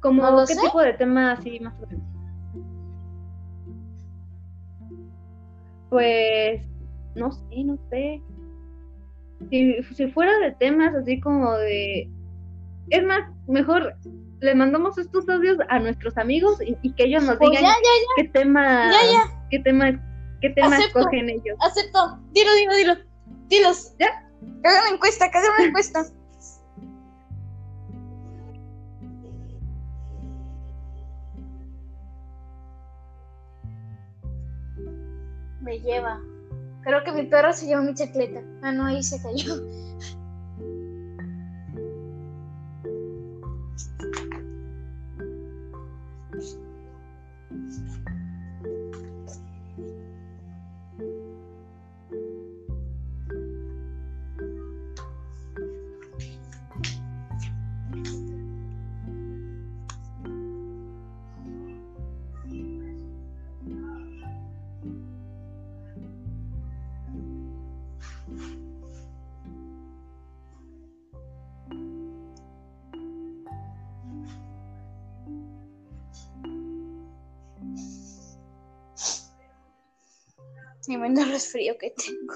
Como No qué sé. tipo de tema así más o menos. Pues no sé, no sé. Si, si fuera de temas así como de es más, mejor le mandamos estos audios a nuestros amigos y, y que ellos nos Pues digan ya, ya, qué tema ya, ya, qué tema qué tema Acepto. escogen ellos. acepto. Dilo, dilo, dilo. Dilos. ¿Ya? Que hagan una encuesta, que hagan una encuesta. Me lleva. Creo que mi perro se llevó mi chacleta. Ah, no, ahí se cayó. Menos resfrío que tengo.